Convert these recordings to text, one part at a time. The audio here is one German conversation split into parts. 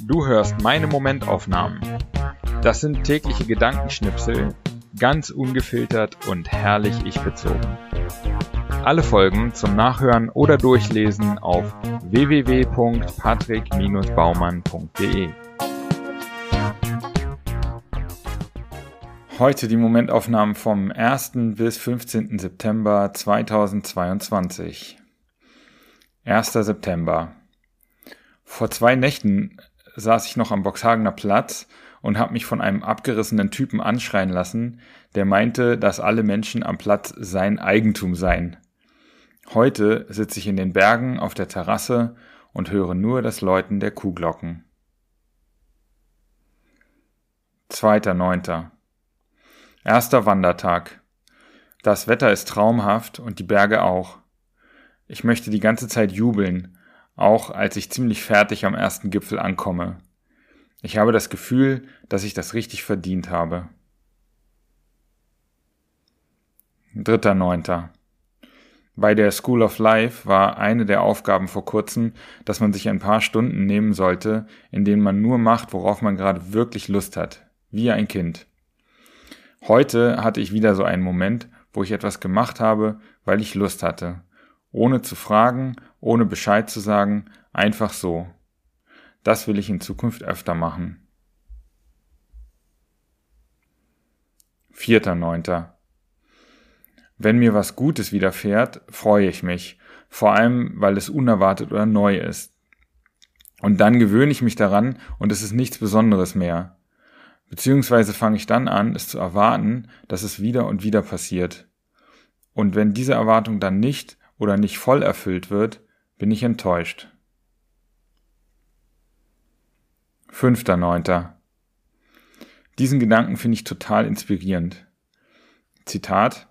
Du hörst meine Momentaufnahmen. Das sind tägliche Gedankenschnipsel, ganz ungefiltert und herrlich ich bezogen. Alle Folgen zum Nachhören oder Durchlesen auf www.patrick-baumann.de. Heute die Momentaufnahmen vom 1. bis 15. September 2022. 1. September. Vor zwei Nächten saß ich noch am Boxhagener Platz und habe mich von einem abgerissenen Typen anschreien lassen, der meinte, dass alle Menschen am Platz sein Eigentum seien. Heute sitze ich in den Bergen auf der Terrasse und höre nur das Läuten der Kuhglocken. 2.9. Erster Wandertag. Das Wetter ist traumhaft und die Berge auch. Ich möchte die ganze Zeit jubeln, auch als ich ziemlich fertig am ersten Gipfel ankomme. Ich habe das Gefühl, dass ich das richtig verdient habe. Dritter Neunter. Bei der School of Life war eine der Aufgaben vor kurzem, dass man sich ein paar Stunden nehmen sollte, in denen man nur macht, worauf man gerade wirklich Lust hat, wie ein Kind. Heute hatte ich wieder so einen Moment, wo ich etwas gemacht habe, weil ich Lust hatte, ohne zu fragen, ohne Bescheid zu sagen, einfach so. Das will ich in Zukunft öfter machen. Vierter Neunter. Wenn mir was Gutes widerfährt, freue ich mich, vor allem weil es unerwartet oder neu ist. Und dann gewöhne ich mich daran und es ist nichts Besonderes mehr. Beziehungsweise fange ich dann an, es zu erwarten, dass es wieder und wieder passiert. Und wenn diese Erwartung dann nicht oder nicht voll erfüllt wird, bin ich enttäuscht. Fünfter Neunter. Diesen Gedanken finde ich total inspirierend. Zitat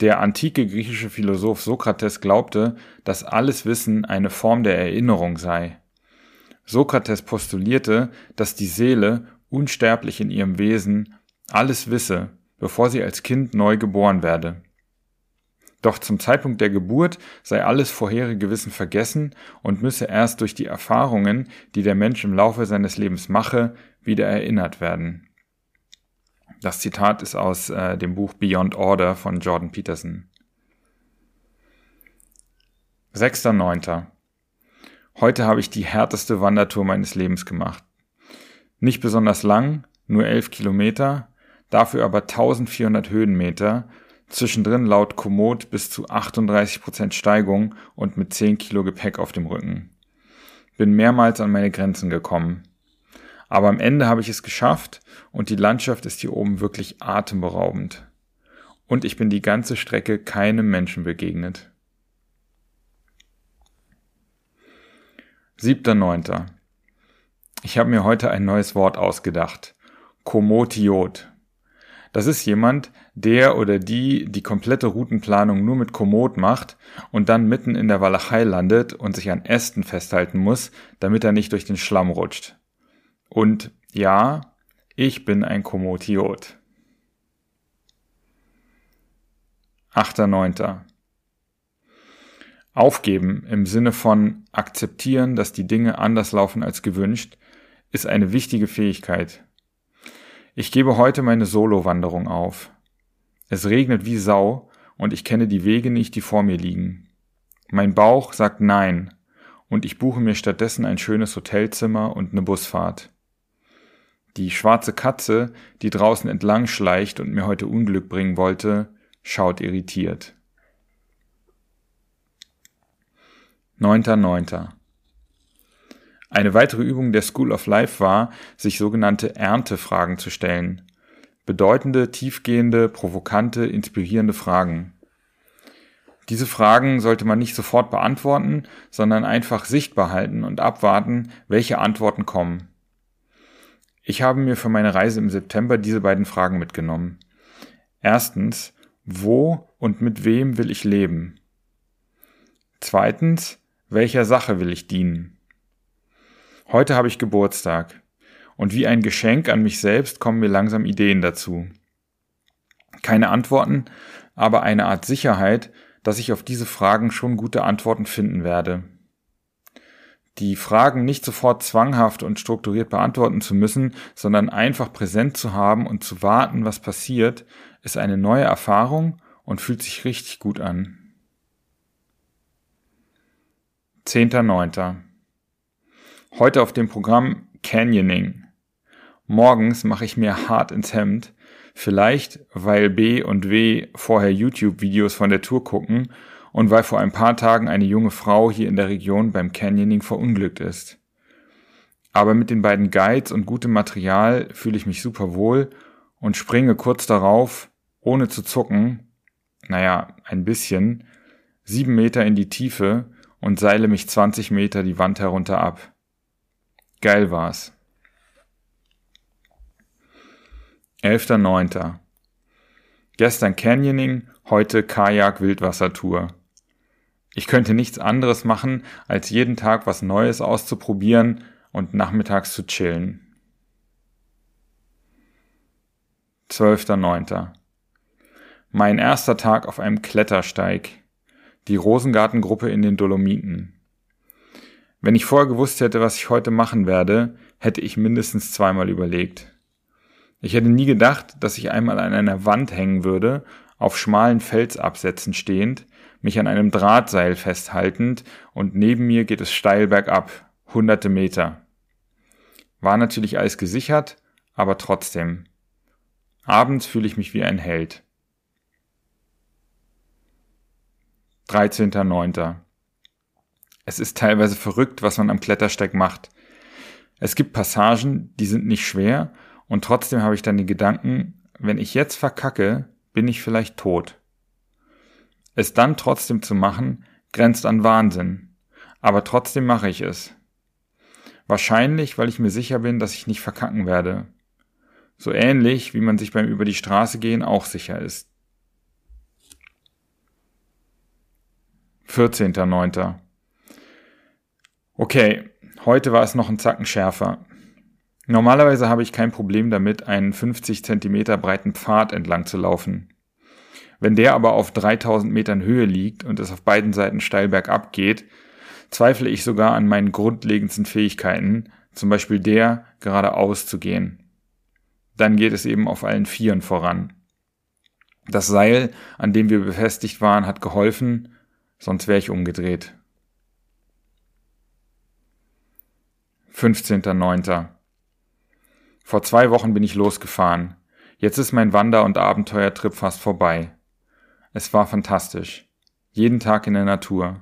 Der antike griechische Philosoph Sokrates glaubte, dass alles Wissen eine Form der Erinnerung sei. Sokrates postulierte, dass die Seele, unsterblich in ihrem Wesen, alles wisse, bevor sie als Kind neu geboren werde. Doch zum Zeitpunkt der Geburt sei alles vorherige Wissen vergessen und müsse erst durch die Erfahrungen, die der Mensch im Laufe seines Lebens mache, wieder erinnert werden. Das Zitat ist aus äh, dem Buch Beyond Order von Jordan Peterson. 6.9. Heute habe ich die härteste Wandertour meines Lebens gemacht. Nicht besonders lang, nur 11 Kilometer, dafür aber 1400 Höhenmeter Zwischendrin laut Komoot bis zu 38% Steigung und mit 10 Kilo Gepäck auf dem Rücken. Bin mehrmals an meine Grenzen gekommen. Aber am Ende habe ich es geschafft und die Landschaft ist hier oben wirklich atemberaubend. Und ich bin die ganze Strecke keinem Menschen begegnet. 7.9. Ich habe mir heute ein neues Wort ausgedacht. Komotiot. Das ist jemand, der oder die die komplette Routenplanung nur mit Komoot macht und dann mitten in der Walachei landet und sich an Ästen festhalten muss, damit er nicht durch den Schlamm rutscht. Und ja, ich bin ein Komotiot. 8.9. Aufgeben im Sinne von akzeptieren, dass die Dinge anders laufen als gewünscht, ist eine wichtige Fähigkeit. Ich gebe heute meine Solo-Wanderung auf. Es regnet wie Sau und ich kenne die Wege nicht, die vor mir liegen. Mein Bauch sagt Nein und ich buche mir stattdessen ein schönes Hotelzimmer und eine Busfahrt. Die schwarze Katze, die draußen entlang schleicht und mir heute Unglück bringen wollte, schaut irritiert. 9.9. Eine weitere Übung der School of Life war, sich sogenannte Erntefragen zu stellen. Bedeutende, tiefgehende, provokante, inspirierende Fragen. Diese Fragen sollte man nicht sofort beantworten, sondern einfach sichtbar halten und abwarten, welche Antworten kommen. Ich habe mir für meine Reise im September diese beiden Fragen mitgenommen. Erstens, wo und mit wem will ich leben? Zweitens, welcher Sache will ich dienen? Heute habe ich Geburtstag. Und wie ein Geschenk an mich selbst kommen mir langsam Ideen dazu. Keine Antworten, aber eine Art Sicherheit, dass ich auf diese Fragen schon gute Antworten finden werde. Die Fragen nicht sofort zwanghaft und strukturiert beantworten zu müssen, sondern einfach präsent zu haben und zu warten, was passiert, ist eine neue Erfahrung und fühlt sich richtig gut an. 10.9. Heute auf dem Programm Canyoning. Morgens mache ich mir hart ins Hemd, vielleicht weil B und W vorher YouTube-Videos von der Tour gucken und weil vor ein paar Tagen eine junge Frau hier in der Region beim Canyoning verunglückt ist. Aber mit den beiden Guides und gutem Material fühle ich mich super wohl und springe kurz darauf, ohne zu zucken, naja, ein bisschen, sieben Meter in die Tiefe und seile mich 20 Meter die Wand herunter ab. Geil war's. 11.09. Gestern Canyoning, heute Kajak Wildwassertour. Ich könnte nichts anderes machen, als jeden Tag was Neues auszuprobieren und nachmittags zu chillen. 12.09. Mein erster Tag auf einem Klettersteig. Die Rosengartengruppe in den Dolomiten. Wenn ich vorher gewusst hätte, was ich heute machen werde, hätte ich mindestens zweimal überlegt. Ich hätte nie gedacht, dass ich einmal an einer Wand hängen würde, auf schmalen Felsabsätzen stehend, mich an einem Drahtseil festhaltend und neben mir geht es steil bergab, hunderte Meter. War natürlich alles gesichert, aber trotzdem. Abends fühle ich mich wie ein Held. 13.09. Es ist teilweise verrückt, was man am Klettersteig macht. Es gibt Passagen, die sind nicht schwer und trotzdem habe ich dann den Gedanken, wenn ich jetzt verkacke, bin ich vielleicht tot. Es dann trotzdem zu machen, grenzt an Wahnsinn. Aber trotzdem mache ich es. Wahrscheinlich, weil ich mir sicher bin, dass ich nicht verkacken werde. So ähnlich, wie man sich beim über die Straße gehen auch sicher ist. 14.09. Okay, heute war es noch ein Zacken schärfer. Normalerweise habe ich kein Problem damit, einen 50 Zentimeter breiten Pfad entlang zu laufen. Wenn der aber auf 3000 Metern Höhe liegt und es auf beiden Seiten steil bergab geht, zweifle ich sogar an meinen grundlegendsten Fähigkeiten, zum Beispiel der, geradeaus zu gehen. Dann geht es eben auf allen Vieren voran. Das Seil, an dem wir befestigt waren, hat geholfen, sonst wäre ich umgedreht. 15.09. Vor zwei Wochen bin ich losgefahren. Jetzt ist mein Wander- und Abenteuertrip fast vorbei. Es war fantastisch. Jeden Tag in der Natur.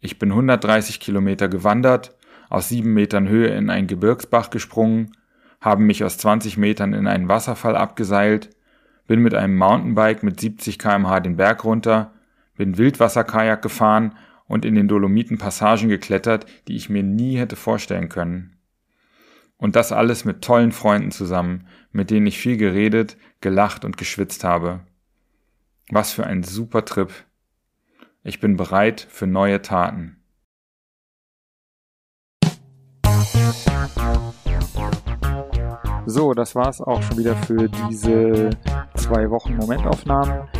Ich bin 130 Kilometer gewandert, aus sieben Metern Höhe in einen Gebirgsbach gesprungen, habe mich aus 20 Metern in einen Wasserfall abgeseilt, bin mit einem Mountainbike mit 70 kmh den Berg runter, bin Wildwasserkajak gefahren und in den Dolomiten Passagen geklettert, die ich mir nie hätte vorstellen können. Und das alles mit tollen Freunden zusammen, mit denen ich viel geredet, gelacht und geschwitzt habe. Was für ein super Trip. Ich bin bereit für neue Taten. So, das war's auch schon wieder für diese zwei Wochen Momentaufnahmen.